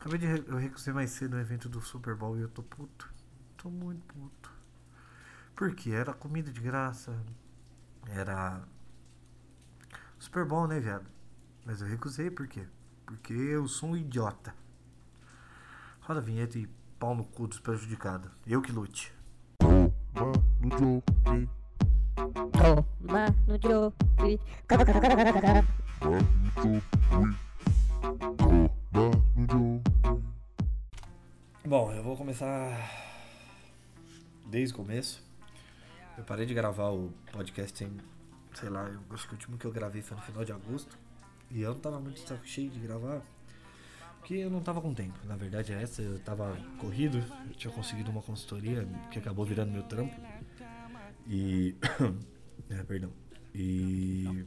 Acabei de. Re eu recusei mais cedo no evento do Super Bowl e eu tô puto. Tô muito puto. Porque era comida de graça. Era. Super Bowl, né, viado? Mas eu recusei por quê? Porque eu sou um idiota. Roda a vinheta e pau no cu dos prejudicados. Eu que lute. Toma no jogo. Bom, eu vou começar desde o começo. Eu parei de gravar o podcast em, sei lá, eu acho que o último que eu gravei foi no final de agosto. E eu não tava muito cheio de gravar. Porque eu não tava com tempo. Na verdade essa, eu tava corrido, eu tinha conseguido uma consultoria que acabou virando meu trampo. E. é, perdão. E.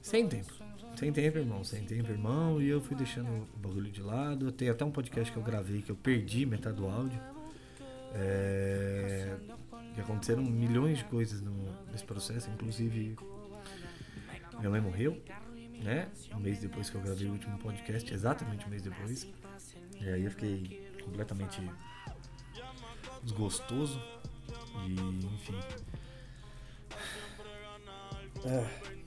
Sem tempo. Sem tempo, irmão. Sem tempo, irmão. E eu fui deixando o bagulho de lado. Tem até um podcast que eu gravei que eu perdi metade do áudio. É... E aconteceram milhões de coisas no, nesse processo. Inclusive, minha mãe morreu, né? Um mês depois que eu gravei o último podcast. Exatamente um mês depois. E aí eu fiquei completamente desgostoso. E, enfim. É.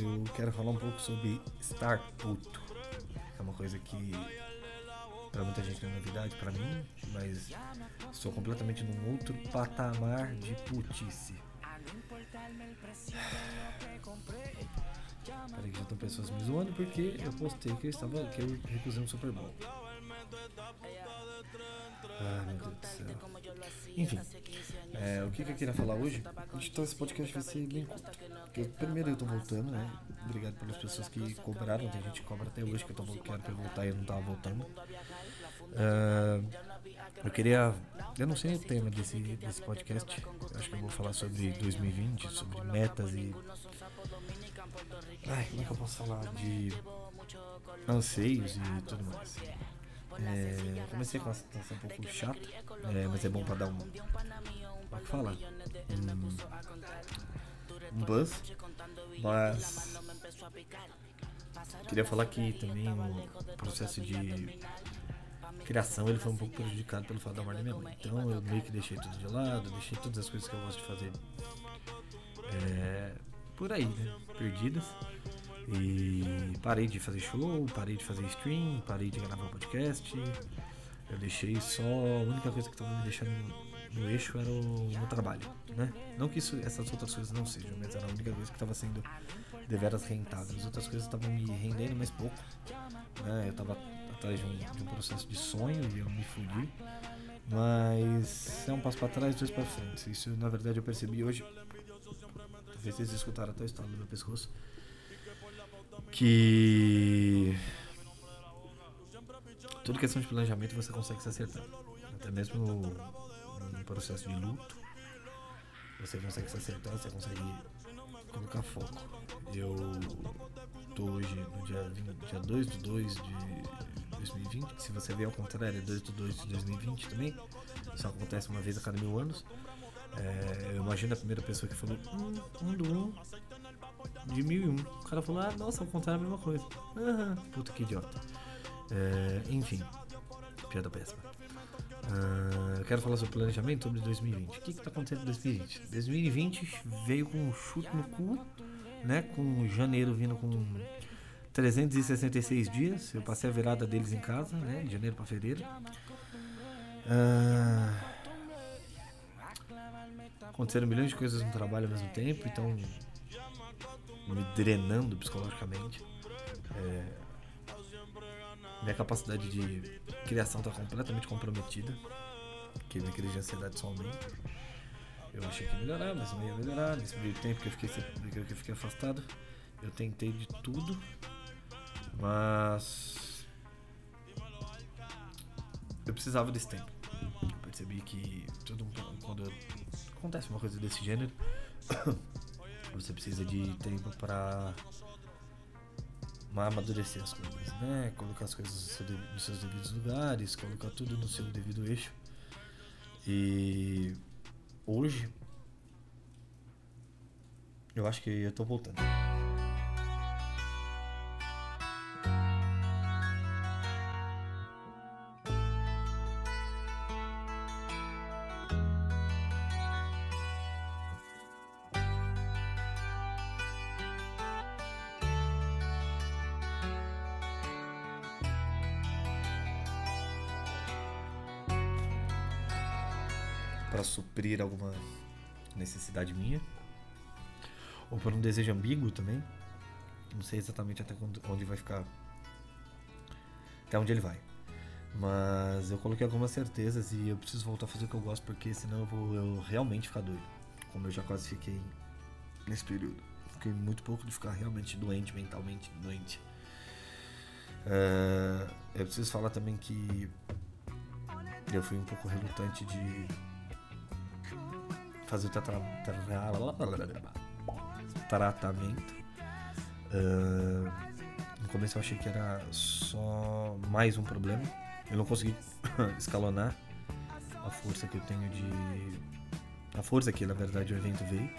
Eu quero falar um pouco sobre estar puto. É uma coisa que para muita gente não é novidade para mim, mas estou completamente num outro patamar de putice. Peraí que já estão pessoas me zoando porque eu postei que eu estava que eu recusei um Super Bowl. Ai meu Deus do céu. Enfim, é, o que, que eu queria falar hoje? Então esse podcast vai ser bem curto. Porque, primeiro eu tô voltando, né? Obrigado pelas pessoas que cobraram, tem gente que cobra até hoje que eu tô querendo pra eu voltar e eu não tava voltando. Uh, eu queria. Eu não sei o tema desse, desse podcast. Eu acho que eu vou falar sobre 2020, sobre metas e. Ai, como é que eu posso falar? De anseios e tudo mais. É, comecei com uma situação um pouco chata, é, mas é bom pra dar um. Como é que fala? Um buzz. Mas. Queria falar que também o processo de criação ele foi um pouco prejudicado pelo fato da morte da minha mãe. Então eu meio que deixei tudo de lado, deixei todas as coisas que eu gosto de fazer é, por aí, né? Perdidas. E parei de fazer show, parei de fazer stream, parei de gravar podcast. Eu deixei só. A única coisa que estava me deixando no eixo era o meu trabalho, né? Não que isso, essas outras coisas não sejam, mas era a única coisa que estava sendo deveras rentável. As outras coisas estavam me rendendo mais pouco, né? Eu estava atrás de um, de um, processo de sonho e eu me fudi. Mas é um passo para trás, dois para frente. Isso na verdade eu percebi hoje. Talvez vocês escutaram até o estado do meu pescoço que tudo questão de planejamento você consegue se acertar. Até mesmo processo de luto, você consegue se acertar, você consegue colocar foco. Eu tô hoje no dia, 20, dia 2 de 2 de 2020. Se você ver ao contrário, é 2 de 2 de 2020 também. Isso acontece uma vez a cada mil anos. É, eu imagino a primeira pessoa que falou 1 um, um do 1 um, de 1001. O cara falou, ah, nossa, ao contrário é a mesma coisa. Aham, puta que idiota. É, enfim, piada péssima. Uh, eu quero falar sobre planejamento sobre 2020. O que está acontecendo em 2020? 2020 veio com um chute no cu, né? Com janeiro vindo com 366 dias. Eu passei a virada deles em casa, né? De janeiro para fevereiro. Uh, aconteceram milhões de coisas no trabalho ao mesmo tempo, então me drenando psicologicamente. É, minha capacidade de criação está completamente comprometida, porque minha crise de ansiedade só aumenta. Eu achei que ia melhorar, mas não ia melhorar. Nesse meio tempo que eu fiquei, que eu fiquei afastado, eu tentei de tudo, mas eu precisava desse tempo. Eu percebi que todo quando acontece uma coisa desse gênero Você precisa de tempo para amadurecer as coisas, né? Colocar as coisas nos seus devidos lugares, colocar tudo no seu devido eixo. E hoje eu acho que eu tô voltando. Para suprir alguma necessidade minha, ou por um desejo ambíguo também. Não sei exatamente até onde vai ficar, até onde ele vai. Mas eu coloquei algumas certezas e eu preciso voltar a fazer o que eu gosto, porque senão eu vou eu realmente ficar doido. Como eu já quase fiquei nesse período. Fiquei muito pouco de ficar realmente doente, mentalmente doente. Uh, eu preciso falar também que eu fui um pouco relutante de fazer o tratamento. Uh, no começo eu achei que era só mais um problema. Eu não consegui escalonar a força que eu tenho de. A força que na verdade o evento veio.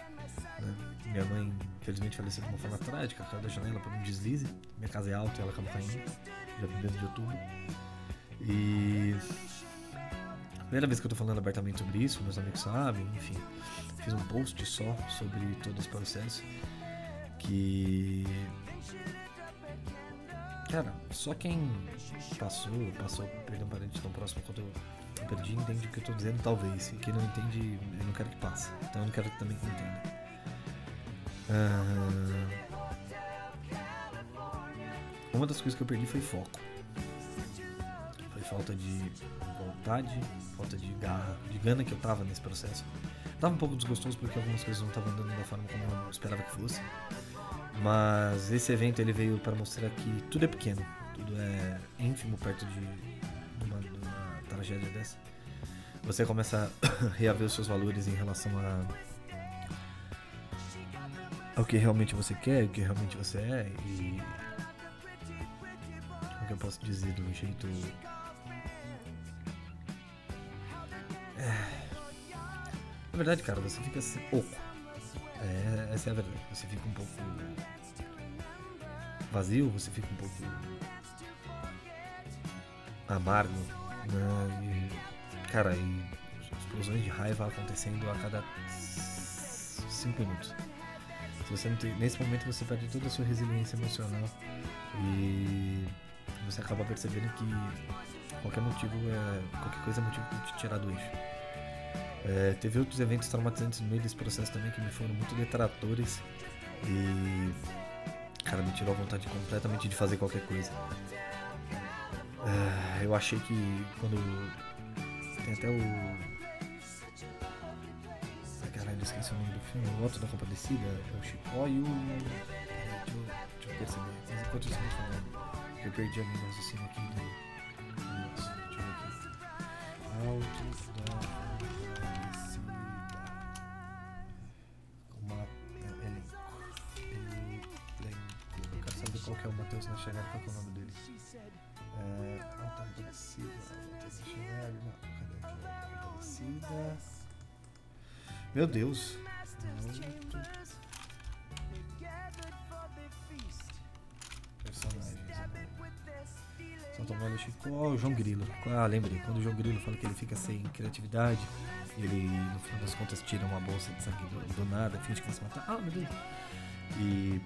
Né? Minha mãe, infelizmente, faleceu de uma forma trágica, caiu da janela por um deslize. Minha casa é alta e ela acabou caindo, já primeiro de outubro. E. Primeira vez que eu tô falando abertamente sobre isso, meus amigos sabem, enfim. Fiz um post só sobre todo esse processo. Que. Cara, só quem passou, passou, perdeu um parente tão próximo quanto eu perdi, entende o que eu tô dizendo, talvez. E quem não entende, eu não quero que passe. Então eu não quero também que entenda. Uma das coisas que eu perdi foi foco. Foi falta de vontade, falta de garra, de gana que eu tava nesse processo. Tava um pouco desgostoso porque algumas coisas não estavam andando da forma como eu esperava que fosse. Mas esse evento ele veio para mostrar que tudo é pequeno, tudo é ínfimo perto de, uma, de uma tragédia dessa. Você começa a reaver os seus valores em relação a ao que realmente você quer, o que realmente você é e como que eu posso dizer do jeito verdade cara você fica assim, pouco é, essa é a verdade você fica um pouco vazio você fica um pouco amargo né? e, cara e explosões de raiva acontecendo a cada cinco minutos você não tem, nesse momento você perde toda a sua resiliência emocional e você acaba percebendo que qualquer motivo é qualquer coisa é motivo para te tirar do eixo. É, teve outros eventos traumatizantes no meio desse processo também que me foram muito detratores e cara me tirou a vontade completamente de fazer qualquer coisa. É, eu achei que quando tem até o eu esqueci o nome do filme, o Otto da Compadecida, é o Chicó e o. Deixa eu, perceber, mas enquanto isso eu falando, eu perdi a minha raciocínio aqui do. Nossa, deixa eu ver aqui. Alto da Matheus na chegada, qual é o nome dele. É, da Compadecida. Matheus na chegada, não, cadê aqui? Alto da Compadecida. Meu Deus. Personagens. São Tomás Chico. Oh, o João Grilo. Ah, lembrei. Quando o João Grilo fala que ele fica sem criatividade, ele no final das contas tira uma bolsa de sangue do, do nada, finge que vai se matar. Ah, meu Deus. E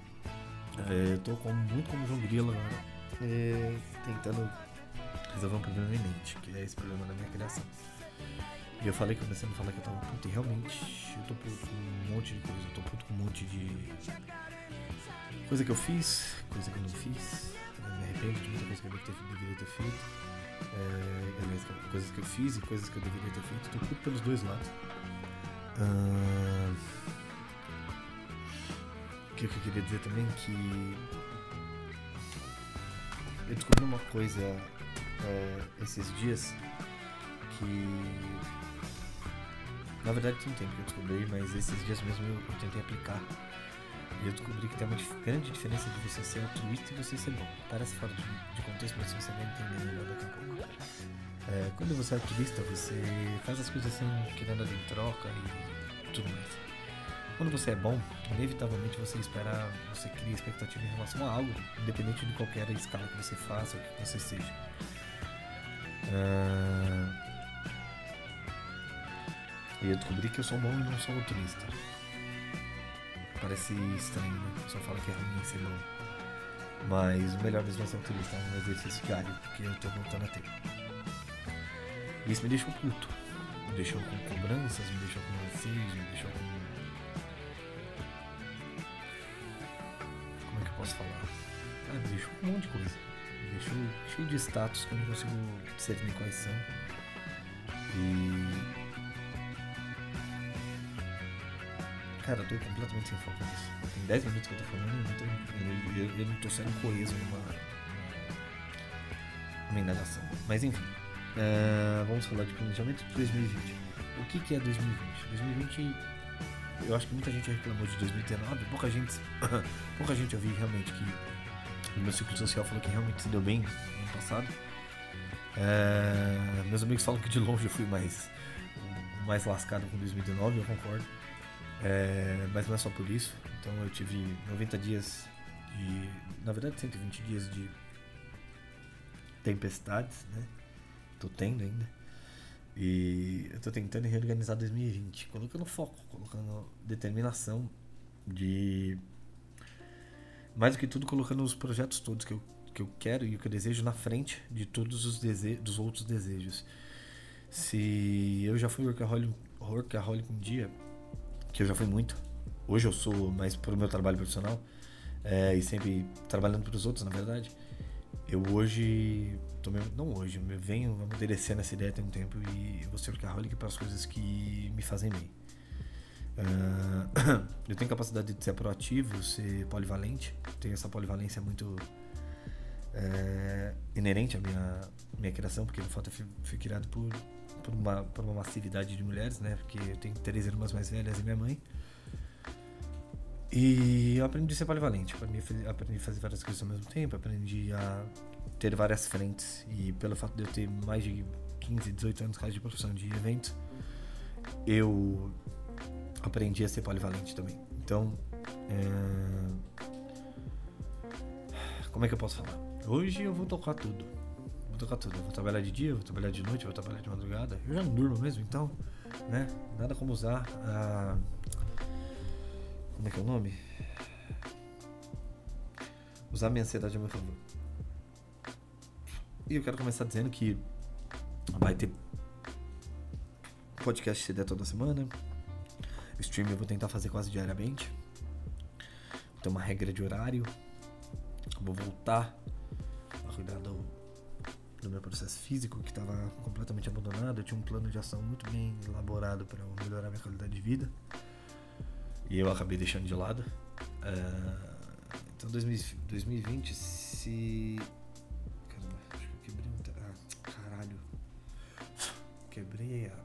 é, eu tô com, muito como João Grilo agora, é, tentando resolver um problema iminente, que é esse problema da minha criação. E eu falei, comecei a falar que eu tava puto, e realmente eu tô puto com um monte de coisa, eu tô puto com um monte de coisa que eu fiz, coisa que eu não fiz, eu me arrependo de muita coisa que eu deveria ter feito, é, coisas que eu fiz e coisas que eu deveria ter feito, tô puto pelos dois lados. Que eu queria dizer também que eu descobri uma coisa é, esses dias que na verdade tem um tempo que eu descobri, mas esses dias mesmo eu, eu tentei aplicar. E eu descobri que tem uma grande diferença de você ser altruísta e você ser bom. Parece fora de, de contexto, mas você vai entender melhor daqui a pouco. É, quando você é altruísta, você faz as coisas sem querer nada em troca e tudo mais. Quando você é bom, inevitavelmente você espera, você cria expectativa em relação a algo, independente de qualquer escala que você faça ou que você seja. Uh, e eu descobri que eu sou bom e não sou otimista. Parece estranho, né? O pessoal fala que é ruim ser bom. Mas o melhor mesmo é ser otimista, é um exercício diário, porque eu tô voltando a ter. E isso me deixou puto. me deixou com cobranças, me deixou com anseios, me deixou com. Posso falar? Me deixou um monte de coisa. Me deixou cheio de status que eu não consigo discernir quais são. E. Cara, eu tô completamente sem foco nisso. Tem 10 minutos que eu tô falando e não eu, eu, eu não tô sendo coeso numa, numa indagação. Mas enfim. Uh, vamos falar de planejamento de 2020. O que, que é 2020? 2020, eu acho que muita gente reclamou de 2019, pouca gente, pouca gente eu vi realmente que o meu ciclo social falou que realmente se deu bem no ano passado. Uh, meus amigos falam que de longe eu fui mais, mais lascado com 2019, eu concordo. Uh, mas não é só por isso. Então eu tive 90 dias de. Na verdade, 120 dias de tempestades, né? tô tendo ainda. E eu tô tentando reorganizar 2020, colocando foco, colocando determinação de. Mais do que tudo, colocando os projetos todos que eu, que eu quero e o que eu desejo na frente de todos os dese dos outros desejos. Se eu já fui workaholic, workaholic um dia, que eu já fui muito, hoje eu sou mais pro meu trabalho profissional é, e sempre trabalhando para os outros, na verdade. Eu hoje tô não hoje, eu venho amadurecendo essa ideia tem um tempo e eu vou ser para as coisas que me fazem bem. Uh, eu tenho capacidade de ser proativo, ser polivalente, tenho essa polivalência muito é, inerente à minha, minha criação, porque no fato eu fui, fui criado por, por, uma, por uma massividade de mulheres, né? Porque eu tenho três irmãs mais velhas e minha mãe. E eu aprendi a ser polivalente, aprendi a fazer várias coisas ao mesmo tempo, aprendi a ter várias frentes. E pelo fato de eu ter mais de 15, 18 anos de profissão de evento, eu aprendi a ser polivalente também. Então, é... como é que eu posso falar? Hoje eu vou tocar tudo. Vou tocar tudo. Vou trabalhar de dia, vou trabalhar de noite, vou trabalhar de madrugada. Eu já não durmo mesmo, então, né? Nada como usar a. Como é que é o nome? Usar minha ansiedade a meu favor. E eu quero começar dizendo que vai ter podcast se der toda semana. Stream eu vou tentar fazer quase diariamente. Tem uma regra de horário. vou voltar a cuidar do, do meu processo físico que estava completamente abandonado. Eu tinha um plano de ação muito bem elaborado para melhorar minha qualidade de vida. E eu acabei deixando de lado. Uh, então 2020 se quebrei a.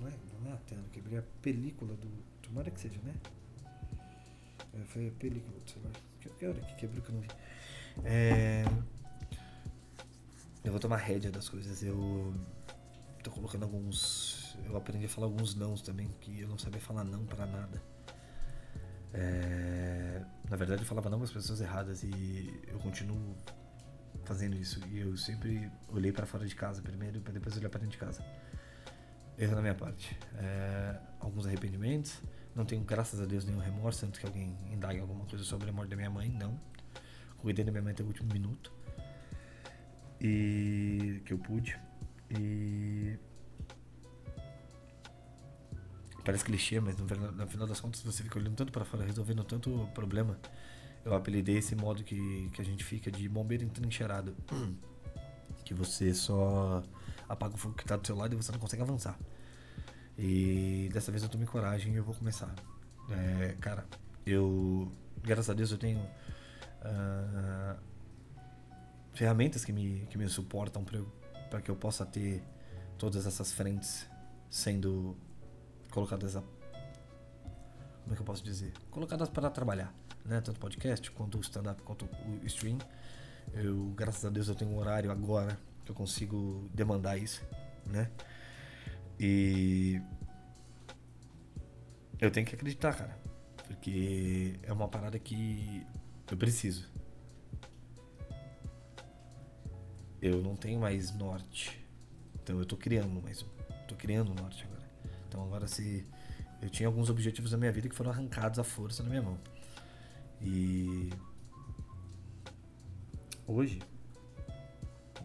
Não é, não é a tela, quebrei a película do. Tomara que seja, né? É, foi a película, sei lá. Que hora que quebrou que eu não vi? É, eu vou tomar rédea das coisas. Eu tô colocando alguns. Eu aprendi a falar alguns nãos também, que eu não sabia falar não para nada. É, na verdade, eu falava não para as pessoas erradas e eu continuo fazendo isso. E eu sempre olhei para fora de casa primeiro, para depois olhar para dentro de casa. Erro da minha parte. É, alguns arrependimentos. Não tenho, graças a Deus, nenhum remorso, tanto que alguém indague alguma coisa sobre a morte da minha mãe, não. Cuidei da minha mãe até o último minuto. E. que eu pude. E. Parece clichê, mas no, no final das contas você fica olhando tanto para fora, resolvendo tanto problema eu apelidei esse modo que, que a gente fica de bombeiro entrincheirado. Que você só apaga o fogo que tá do seu lado e você não consegue avançar. E dessa vez eu tomei coragem e eu vou começar. É, cara, eu. Graças a Deus eu tenho. Uh, ferramentas que me, que me suportam para que eu possa ter todas essas frentes sendo colocadas a. Como é que eu posso dizer? Colocadas para trabalhar né? Tanto podcast quanto o stand-up quanto o stream. Eu, graças a Deus, eu tenho um horário agora que eu consigo demandar isso, né? E eu tenho que acreditar, cara, porque é uma parada que eu preciso. Eu não tenho mais norte, então eu tô criando mais, tô criando norte agora. Então agora se eu tinha alguns objetivos na minha vida que foram arrancados à força na minha mão. E hoje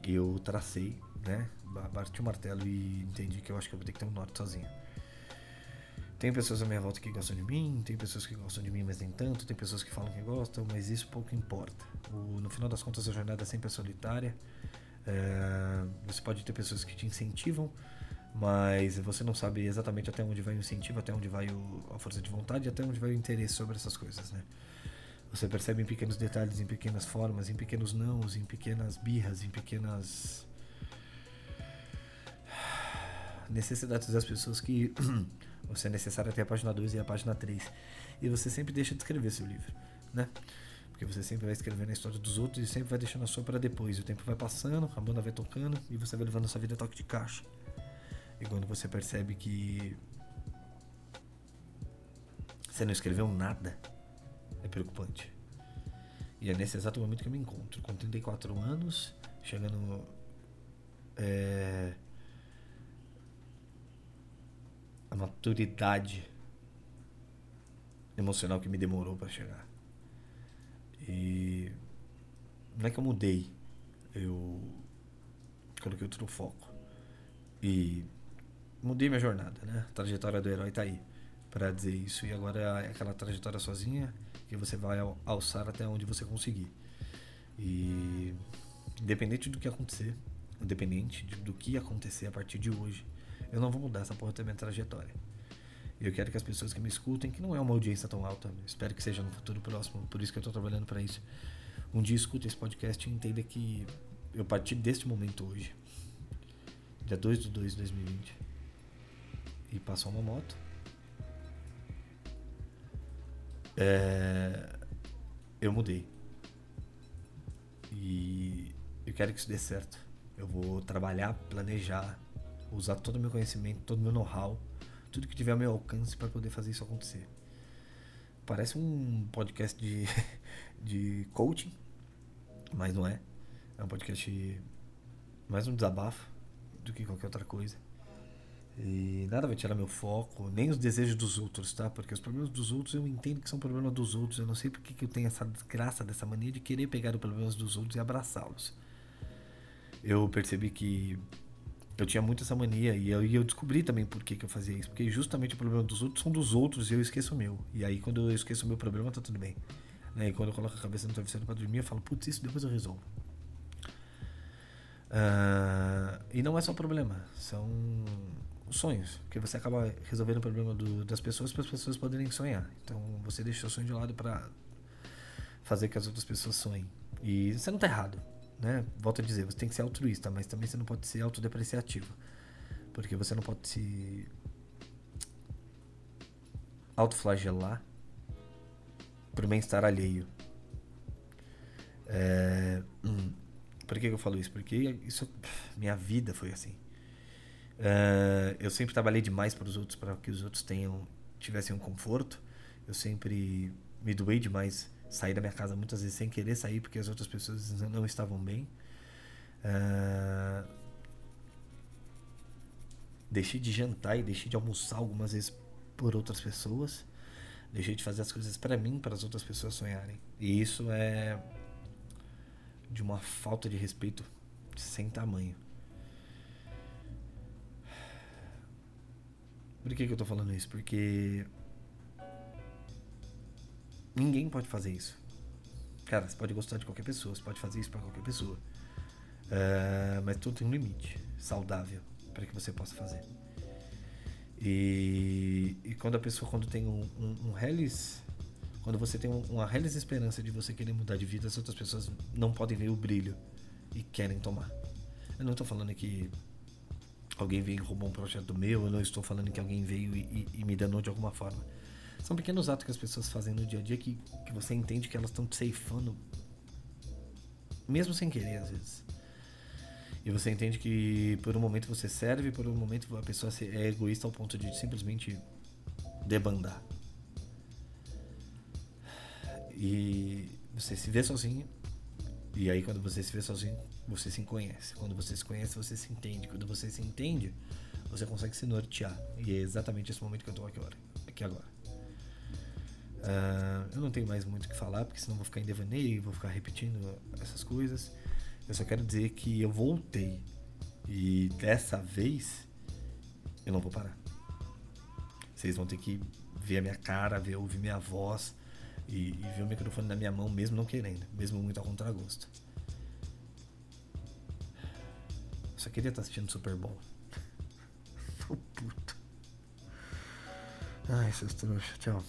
eu tracei né? Bati o martelo e entendi que eu acho que eu vou ter que ter um norte sozinho. Tem pessoas à minha volta que gostam de mim, tem pessoas que gostam de mim, mas nem tanto, tem pessoas que falam que gostam, mas isso pouco importa. O, no final das contas, a jornada é sempre é solitária. É, você pode ter pessoas que te incentivam, mas você não sabe exatamente até onde vai o incentivo, até onde vai o, a força de vontade, até onde vai o interesse sobre essas coisas, né? Você percebe em pequenos detalhes, em pequenas formas, em pequenos nãos, em pequenas birras, em pequenas necessidades das pessoas que você é necessário até a página 2 e a página 3. E você sempre deixa de escrever seu livro, né? Porque você sempre vai escrevendo a história dos outros e sempre vai deixando a sua para depois. O tempo vai passando, a banda vai tocando e você vai levando a sua vida a toque de caixa. E quando você percebe que você não escreveu nada, é preocupante. E é nesse exato momento que eu me encontro, com 34 anos, chegando. É, a maturidade emocional que me demorou para chegar. E não é que eu mudei, eu coloquei outro foco. E mudei minha jornada, né? A trajetória do herói tá aí para dizer isso. E agora é aquela trajetória sozinha que você vai alçar até onde você conseguir. E independente do que acontecer, independente do que acontecer a partir de hoje, eu não vou mudar essa porra da minha trajetória. Eu quero que as pessoas que me escutem, que não é uma audiência tão alta, espero que seja no futuro próximo, por isso que eu estou trabalhando para isso. Um dia escute esse podcast e entenda que eu parti deste momento hoje, dia 2 de 2 de 2020, e passou uma moto. É, eu mudei. E eu quero que isso dê certo. Eu vou trabalhar, planejar, usar todo o meu conhecimento, todo o meu know-how, tudo que tiver ao meu alcance para poder fazer isso acontecer. Parece um podcast de, de coaching, mas não é. É um podcast mais um desabafo do que qualquer outra coisa. E nada vai tirar meu foco, nem os desejos dos outros, tá? Porque os problemas dos outros eu entendo que são problemas dos outros. Eu não sei porque que eu tenho essa desgraça dessa mania de querer pegar os problemas dos outros e abraçá-los. Eu percebi que eu tinha muito essa mania e eu, e eu descobri também por que, que eu fazia isso. Porque justamente o problema dos outros são dos outros e eu esqueço o meu. E aí quando eu esqueço o meu problema, tá tudo bem. Né? E quando eu coloco a cabeça no travesseiro para dormir, eu falo, putz, isso depois eu resolvo. Uh, e não é só problema, são sonhos. Porque você acaba resolvendo o problema do, das pessoas para as pessoas poderem sonhar. Então você deixa o sonho de lado para fazer que as outras pessoas sonhem. E você não tá errado né? Volto a dizer, você tem que ser altruísta, mas também você não pode ser autodepreciativo. Porque você não pode se autoflagelar pro bem-estar alheio. É, hum, por que, eu falo isso? Porque isso, minha vida foi assim. É, eu sempre trabalhei demais para os outros, para que os outros tenham tivessem um conforto. Eu sempre me doei demais saí da minha casa muitas vezes sem querer sair porque as outras pessoas não estavam bem. Uh, deixei de jantar e deixei de almoçar algumas vezes por outras pessoas. Deixei de fazer as coisas para mim, para as outras pessoas sonharem. E isso é de uma falta de respeito sem tamanho. Por que, que eu tô falando isso? Porque Ninguém pode fazer isso. Cara, você pode gostar de qualquer pessoa, você pode fazer isso para qualquer pessoa. Uh, mas tudo tem um limite saudável para que você possa fazer. E, e, quando a pessoa quando tem um, um, um quando você tem uma reles esperança de você querer mudar de vida, as outras pessoas não podem ver o brilho e querem tomar. Eu não estou falando que alguém veio e roubou um projeto meu, eu não estou falando que alguém veio e, e, e me danou de alguma forma. São pequenos atos que as pessoas fazem no dia a dia que, que você entende que elas estão te ceifando, mesmo sem querer, às vezes. E você entende que por um momento você serve, por um momento a pessoa é egoísta ao ponto de simplesmente debandar. E você se vê sozinho. E aí quando você se vê sozinho, você se conhece. Quando você se conhece, você se entende. Quando você se entende, você consegue se nortear. E é exatamente esse momento que eu estou aqui, aqui agora. Uh, eu não tenho mais muito o que falar, porque senão vou ficar em devaneio, vou ficar repetindo essas coisas. Eu só quero dizer que eu voltei. E dessa vez, eu não vou parar. Vocês vão ter que ver a minha cara, ver, ouvir minha voz e, e ver o microfone na minha mão, mesmo não querendo, mesmo muito a contragosto. só queria estar assistindo Super Bowl. Sou puto. Ai, seus trouxas. Tchau.